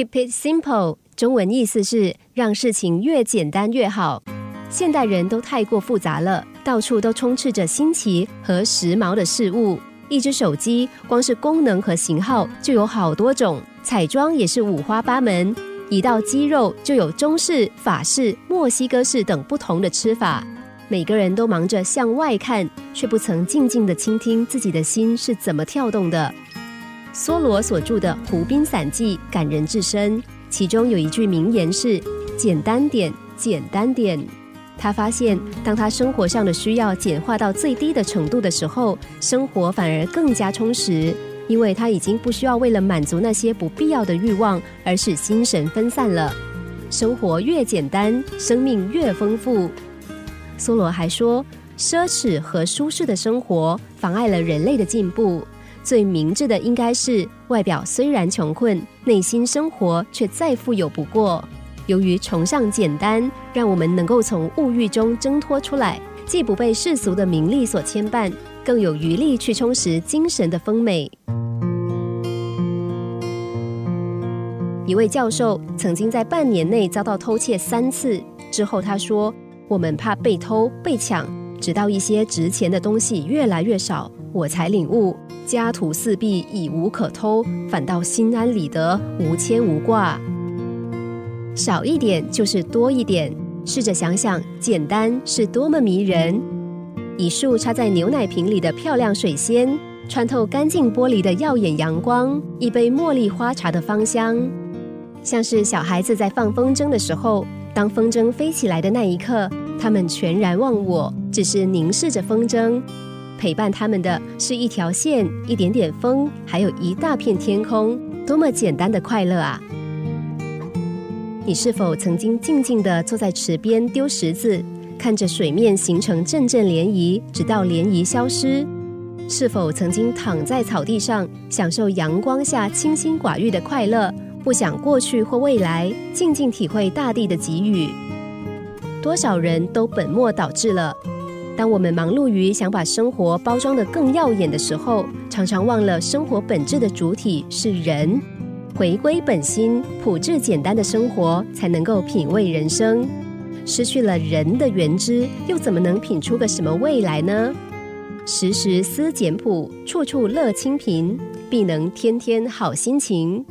Keep it simple，中文意思是让事情越简单越好。现代人都太过复杂了，到处都充斥着新奇和时髦的事物。一只手机，光是功能和型号就有好多种，彩妆也是五花八门。一道鸡肉就有中式、法式、墨西哥式等不同的吃法。每个人都忙着向外看，却不曾静静的倾听自己的心是怎么跳动的。梭罗所著的《湖滨散记》感人至深，其中有一句名言是“简单点，简单点”。他发现，当他生活上的需要简化到最低的程度的时候，生活反而更加充实，因为他已经不需要为了满足那些不必要的欲望而使心神分散了。生活越简单，生命越丰富。梭罗还说，奢侈和舒适的生活妨碍了人类的进步。最明智的应该是，外表虽然穷困，内心生活却再富有不过。由于崇尚简单，让我们能够从物欲中挣脱出来，既不被世俗的名利所牵绊，更有余力去充实精神的丰美。一位教授曾经在半年内遭到偷窃三次，之后他说。我们怕被偷被抢，直到一些值钱的东西越来越少，我才领悟家徒四壁已无可偷，反倒心安理得无牵无挂。少一点就是多一点，试着想想，简单是多么迷人。一束插在牛奶瓶里的漂亮水仙，穿透干净玻璃的耀眼阳光，一杯茉莉花茶的芳香，像是小孩子在放风筝的时候。当风筝飞起来的那一刻，他们全然忘我，只是凝视着风筝。陪伴他们的是一条线、一点点风，还有一大片天空。多么简单的快乐啊！你是否曾经静静地坐在池边丢石子，看着水面形成阵阵涟漪，直到涟漪消失？是否曾经躺在草地上，享受阳光下清心寡欲的快乐？不想过去或未来，静静体会大地的给予。多少人都本末倒置了。当我们忙碌于想把生活包装得更耀眼的时候，常常忘了生活本质的主体是人。回归本心，朴质简单的生活，才能够品味人生。失去了人的原汁，又怎么能品出个什么味来呢？时时思简朴，处处乐清贫，必能天天好心情。